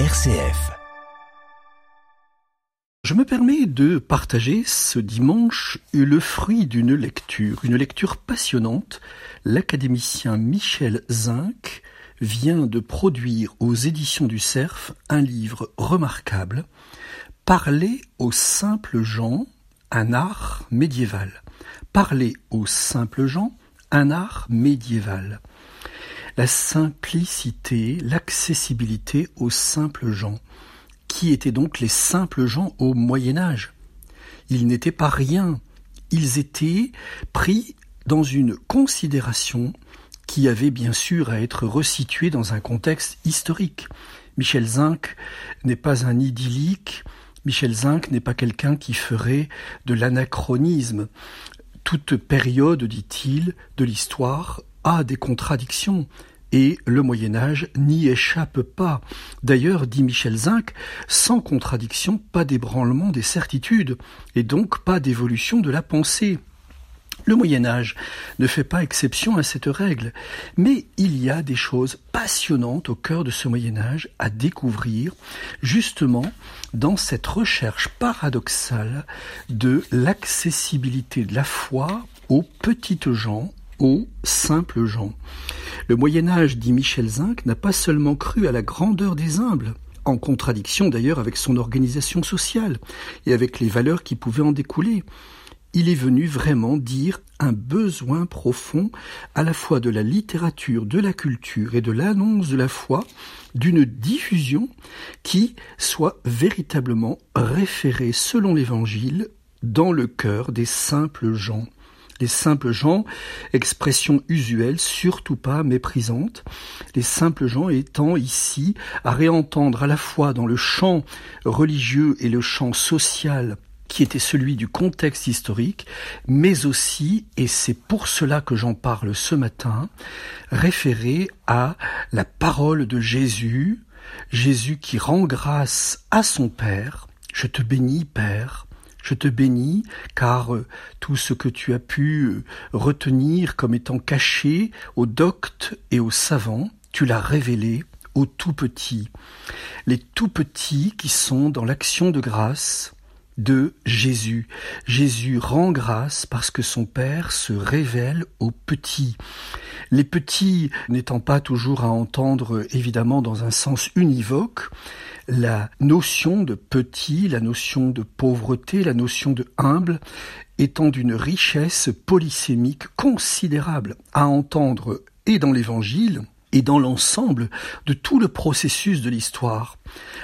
RCF. Je me permets de partager ce dimanche le fruit d'une lecture, une lecture passionnante. L'académicien Michel Zinc vient de produire aux éditions du Cerf un livre remarquable, Parler aux simples gens, un art médiéval. Parler aux simples gens, un art médiéval la simplicité, l'accessibilité aux simples gens. Qui étaient donc les simples gens au Moyen Âge? Ils n'étaient pas rien, ils étaient pris dans une considération qui avait bien sûr à être resituée dans un contexte historique. Michel Zinc n'est pas un idyllique, Michel Zinc n'est pas quelqu'un qui ferait de l'anachronisme. Toute période, dit-il, de l'histoire a des contradictions, et le Moyen Âge n'y échappe pas. D'ailleurs, dit Michel Zinc, sans contradiction, pas d'ébranlement des certitudes, et donc pas d'évolution de la pensée. Le Moyen Âge ne fait pas exception à cette règle, mais il y a des choses passionnantes au cœur de ce Moyen Âge à découvrir, justement dans cette recherche paradoxale de l'accessibilité de la foi aux petites gens, aux simples gens. Le Moyen Âge, dit Michel Zinc, n'a pas seulement cru à la grandeur des humbles, en contradiction d'ailleurs avec son organisation sociale et avec les valeurs qui pouvaient en découler. Il est venu vraiment dire un besoin profond à la fois de la littérature, de la culture et de l'annonce de la foi, d'une diffusion qui soit véritablement référée selon l'Évangile dans le cœur des simples gens les simples gens, expression usuelle, surtout pas méprisante, les simples gens étant ici à réentendre à la fois dans le champ religieux et le champ social qui était celui du contexte historique, mais aussi, et c'est pour cela que j'en parle ce matin, référé à la parole de Jésus, Jésus qui rend grâce à son Père, je te bénis Père, je te bénis, car euh, tout ce que tu as pu euh, retenir comme étant caché aux doctes et aux savants, tu l'as révélé aux tout petits. Les tout petits qui sont dans l'action de grâce de Jésus. Jésus rend grâce parce que son Père se révèle aux petits. Les petits n'étant pas toujours à entendre évidemment dans un sens univoque, la notion de petit, la notion de pauvreté, la notion de humble étant d'une richesse polysémique considérable à entendre et dans l'Évangile et dans l'ensemble de tout le processus de l'histoire.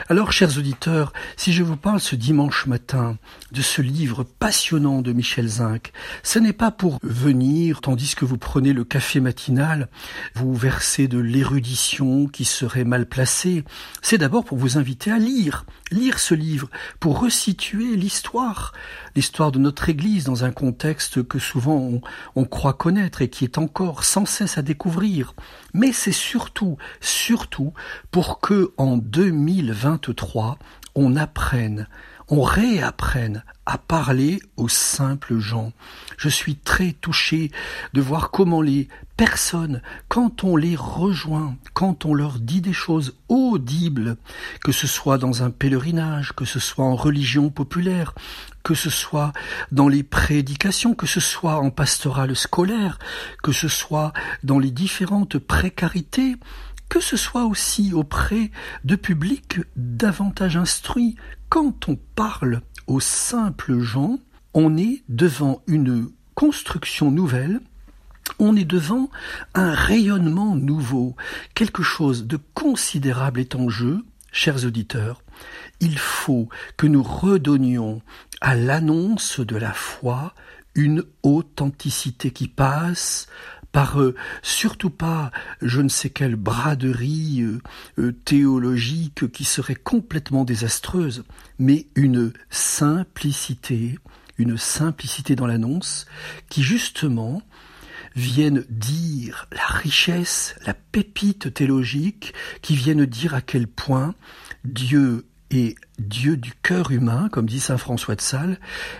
Alors, chers auditeurs, si je vous parle ce dimanche matin de ce livre passionnant de Michel Zinc, ce n'est pas pour venir, tandis que vous prenez le café matinal, vous verser de l'érudition qui serait mal placée. C'est d'abord pour vous inviter à lire, lire ce livre, pour resituer l'histoire, l'histoire de notre Église dans un contexte que souvent on, on croit connaître et qui est encore sans cesse à découvrir. Mais c'est surtout, surtout pour que en 2023, on apprenne, on réapprenne à parler aux simples gens. Je suis très touché de voir comment les personnes, quand on les rejoint, quand on leur dit des choses audibles, que ce soit dans un pèlerinage, que ce soit en religion populaire, que ce soit dans les prédications, que ce soit en pastorale scolaire, que ce soit dans les différentes précarités, que ce soit aussi auprès de publics davantage instruits. Quand on parle aux simples gens, on est devant une construction nouvelle, on est devant un rayonnement nouveau, quelque chose de considérable est en jeu, chers auditeurs. Il faut que nous redonnions à l'annonce de la foi une authenticité qui passe par euh, surtout pas je ne sais quelle braderie euh, euh, théologique qui serait complètement désastreuse, mais une simplicité, une simplicité dans l'annonce qui justement viennent dire la richesse, la pépite théologique, qui viennent dire à quel point Dieu est Dieu du cœur humain, comme dit saint François de Sales,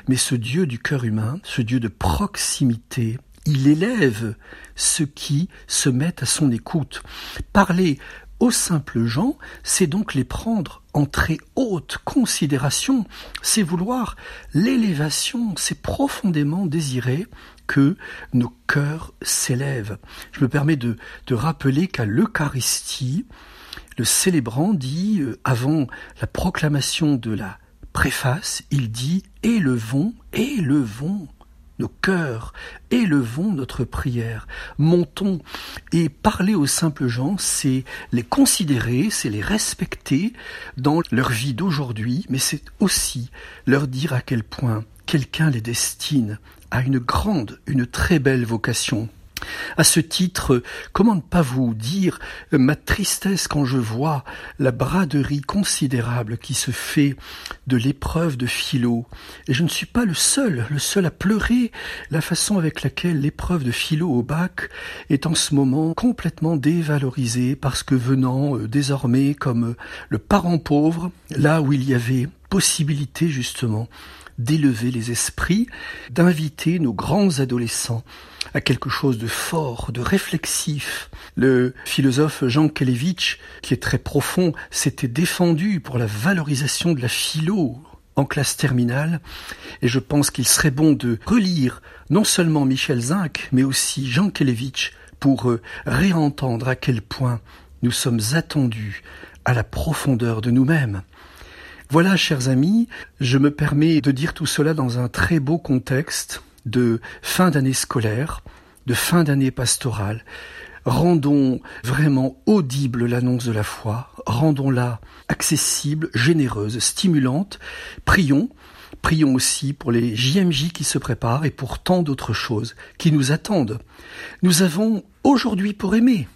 mais ce Dieu du cœur humain, ce Dieu de proximité, il élève ceux qui se mettent à son écoute. Parler aux simples gens, c'est donc les prendre en très haute considération, c'est vouloir l'élévation, c'est profondément désirer que nos cœurs s'élèvent. Je me permets de, rappeler qu'à l'Eucharistie, le célébrant dit, euh, avant la proclamation de la préface, il dit Élevons, élevons nos cœurs, élevons notre prière, montons et parler aux simples gens, c'est les considérer, c'est les respecter dans leur vie d'aujourd'hui, mais c'est aussi leur dire à quel point quelqu'un les destine à une grande, une très belle vocation. À ce titre, comment ne pas vous dire ma tristesse quand je vois la braderie considérable qui se fait de l'épreuve de philo. Et je ne suis pas le seul, le seul à pleurer la façon avec laquelle l'épreuve de philo au bac est en ce moment complètement dévalorisée parce que venant euh, désormais comme le parent pauvre, là où il y avait possibilité justement d'élever les esprits, d'inviter nos grands adolescents à quelque chose de fort, de réflexif. Le philosophe Jean Kelevitch, qui est très profond, s'était défendu pour la valorisation de la philo en classe terminale, et je pense qu'il serait bon de relire non seulement Michel Zinc, mais aussi Jean Kelevitch pour euh, réentendre à quel point nous sommes attendus à la profondeur de nous-mêmes. Voilà, chers amis, je me permets de dire tout cela dans un très beau contexte de fin d'année scolaire, de fin d'année pastorale. Rendons vraiment audible l'annonce de la foi, rendons-la accessible, généreuse, stimulante. Prions, prions aussi pour les JMJ qui se préparent et pour tant d'autres choses qui nous attendent. Nous avons aujourd'hui pour aimer,